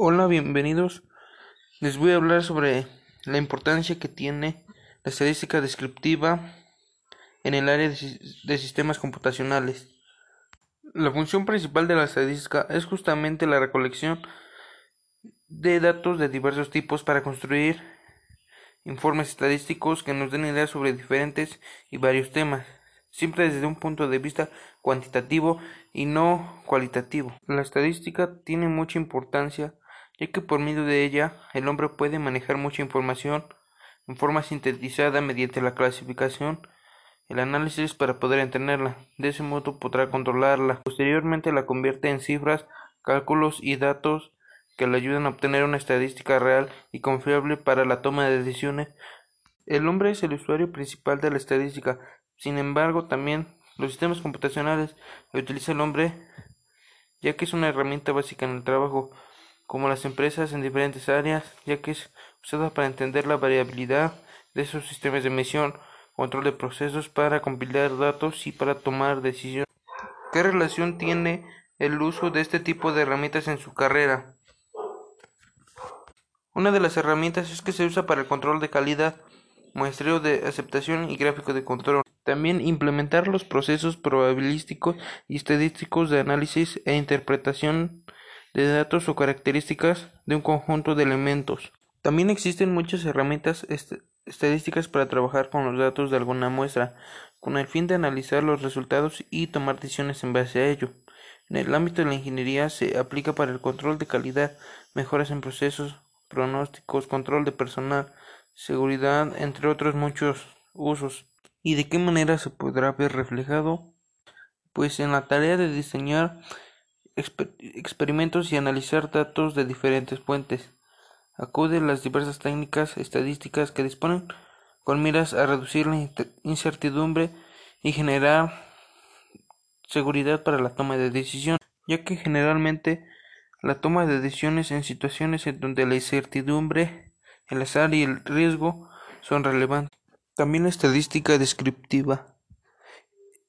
Hola, bienvenidos. Les voy a hablar sobre la importancia que tiene la estadística descriptiva en el área de sistemas computacionales. La función principal de la estadística es justamente la recolección de datos de diversos tipos para construir informes estadísticos que nos den ideas sobre diferentes y varios temas, siempre desde un punto de vista cuantitativo y no cualitativo. La estadística tiene mucha importancia ya que por medio de ella el hombre puede manejar mucha información en forma sintetizada mediante la clasificación el análisis para poder entenderla. De ese modo podrá controlarla. Posteriormente la convierte en cifras, cálculos y datos que le ayudan a obtener una estadística real y confiable para la toma de decisiones. El hombre es el usuario principal de la estadística. Sin embargo, también los sistemas computacionales lo utiliza el hombre ya que es una herramienta básica en el trabajo como las empresas en diferentes áreas, ya que es usada para entender la variabilidad de esos sistemas de medición, control de procesos, para compilar datos y para tomar decisiones. ¿Qué relación tiene el uso de este tipo de herramientas en su carrera? Una de las herramientas es que se usa para el control de calidad, muestreo de aceptación y gráfico de control. También implementar los procesos probabilísticos y estadísticos de análisis e interpretación de datos o características de un conjunto de elementos. También existen muchas herramientas estadísticas para trabajar con los datos de alguna muestra, con el fin de analizar los resultados y tomar decisiones en base a ello. En el ámbito de la ingeniería se aplica para el control de calidad, mejoras en procesos, pronósticos, control de personal, seguridad, entre otros muchos usos. ¿Y de qué manera se podrá ver reflejado? Pues en la tarea de diseñar experimentos y analizar datos de diferentes fuentes. Acude las diversas técnicas estadísticas que disponen con miras a reducir la incertidumbre y generar seguridad para la toma de decisiones, ya que generalmente la toma de decisiones en situaciones en donde la incertidumbre, el azar y el riesgo son relevantes. También la estadística descriptiva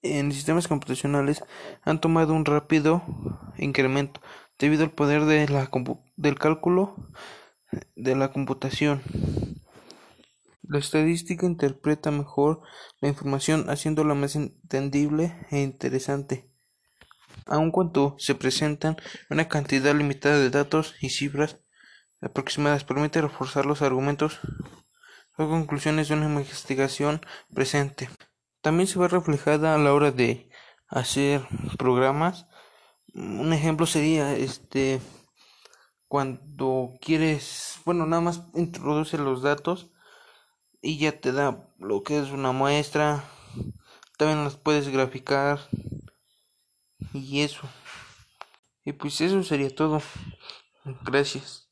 en sistemas computacionales han tomado un rápido incremento debido al poder del cálculo de la computación. La estadística interpreta mejor la información haciéndola más entendible e interesante. Aun cuando se presentan una cantidad limitada de datos y cifras aproximadas, permite reforzar los argumentos o conclusiones de una investigación presente. También se ve reflejada a la hora de hacer programas. Un ejemplo sería este cuando quieres, bueno, nada más introduce los datos y ya te da lo que es una muestra. También las puedes graficar y eso. Y pues eso sería todo. Gracias.